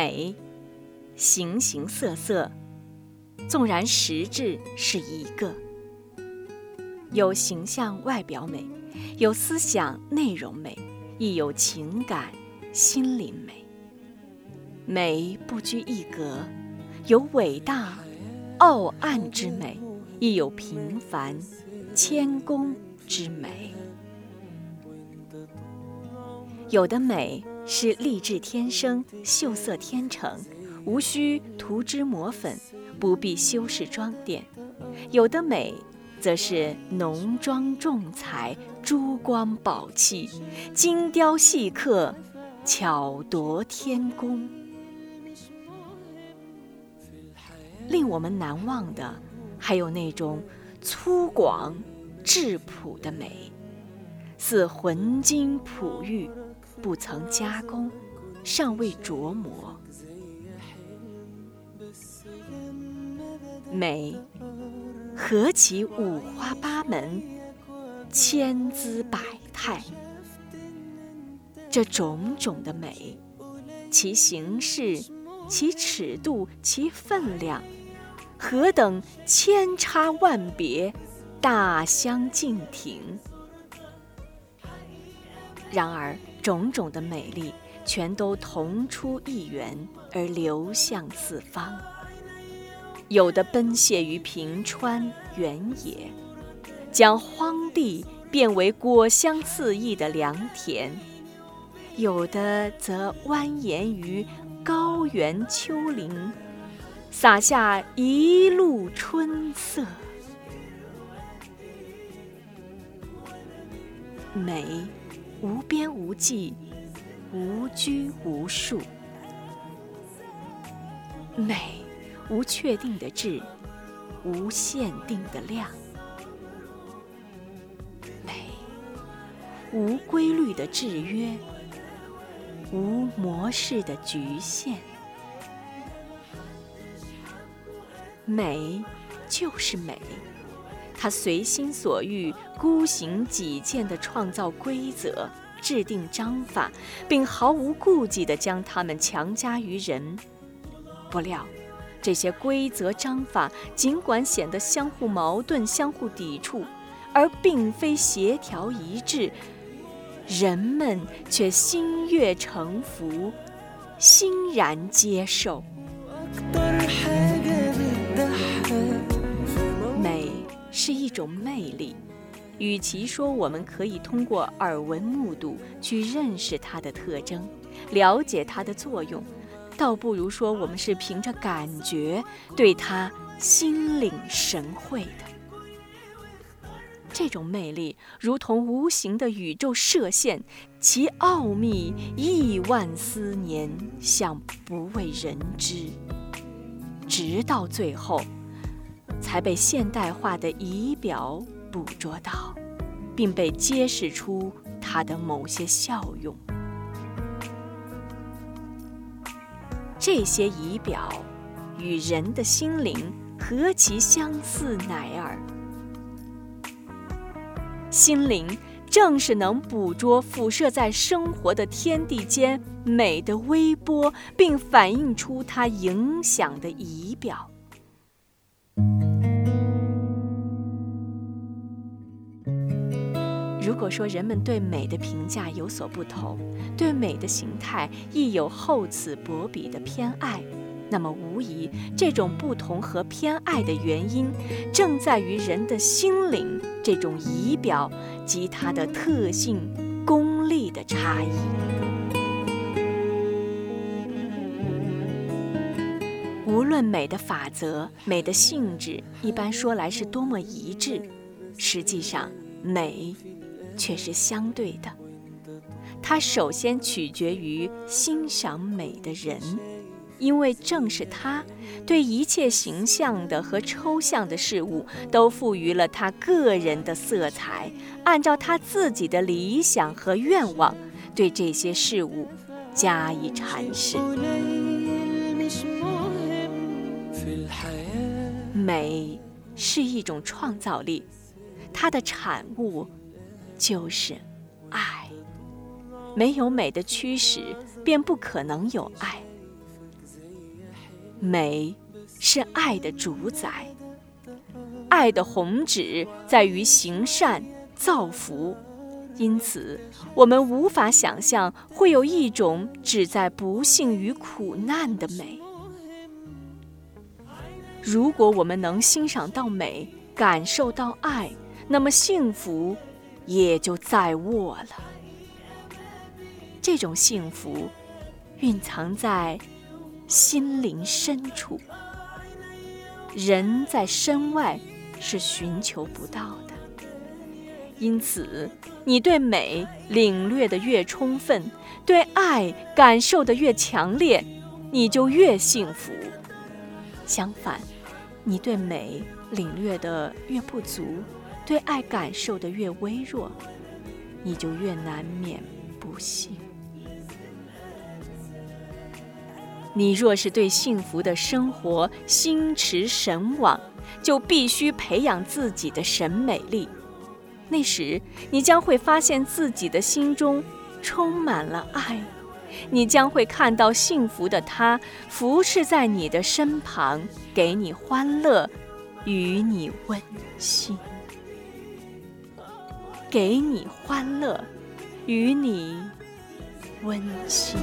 美，形形色色，纵然实质是一个，有形象外表美，有思想内容美，亦有情感心灵美。美不拘一格，有伟大傲岸之美，亦有平凡谦恭之美。有的美是丽质天生、秀色天成，无需涂脂抹粉，不必修饰装点；有的美则是浓妆重彩、珠光宝气、精雕细刻、巧夺天工。令我们难忘的，还有那种粗犷质朴的美，似浑金璞玉。不曾加工，尚未琢磨。美，何其五花八门，千姿百态。这种种的美，其形式、其尺度、其分量，何等千差万别，大相径庭。然而。种种的美丽，全都同出一源而流向四方。有的奔泻于平川原野，将荒地变为果香四溢的良田；有的则蜿蜒于高原丘陵，洒下一路春色。美。无边无际，无拘无束，美无确定的质，无限定的量，美无规律的制约，无模式的局限，美就是美。他随心所欲、孤行己见地创造规则、制定章法，并毫无顾忌地将它们强加于人。不料，这些规则章法尽管显得相互矛盾、相互抵触，而并非协调一致，人们却心悦诚服，欣然接受。种魅力，与其说我们可以通过耳闻目睹去认识它的特征，了解它的作用，倒不如说我们是凭着感觉对它心领神会的。这种魅力如同无形的宇宙射线，其奥秘亿万思年想不为人知，直到最后。才被现代化的仪表捕捉到，并被揭示出它的某些效用。这些仪表与人的心灵何其相似乃尔！心灵正是能捕捉辐射在生活的天地间美的微波，并反映出它影响的仪表。如果说人们对美的评价有所不同，对美的形态亦有厚此薄彼的偏爱，那么无疑这种不同和偏爱的原因，正在于人的心灵这种仪表及它的特性功力的差异。无论美的法则、美的性质，一般说来是多么一致，实际上美。却是相对的，它首先取决于欣赏美的人，因为正是他对一切形象的和抽象的事物都赋予了他个人的色彩，按照他自己的理想和愿望对这些事物加以阐释。美是一种创造力，它的产物。就是爱，没有美的驱使，便不可能有爱。美是爱的主宰，爱的宏旨在于行善造福，因此我们无法想象会有一种只在不幸与苦难的美。如果我们能欣赏到美，感受到爱，那么幸福也就在握了。这种幸福蕴藏在。心灵深处，人在身外是寻求不到的。因此，你对美领略的越充分，对爱感受的越强烈，你就越幸福。相反，你对美领略的越不足，对爱感受的越微弱，你就越难免不幸。你若是对幸福的生活心驰神往，就必须培养自己的审美力。那时，你将会发现自己的心中充满了爱，你将会看到幸福的他服侍在你的身旁，给你欢乐，与你温馨，给你欢乐，与你温馨。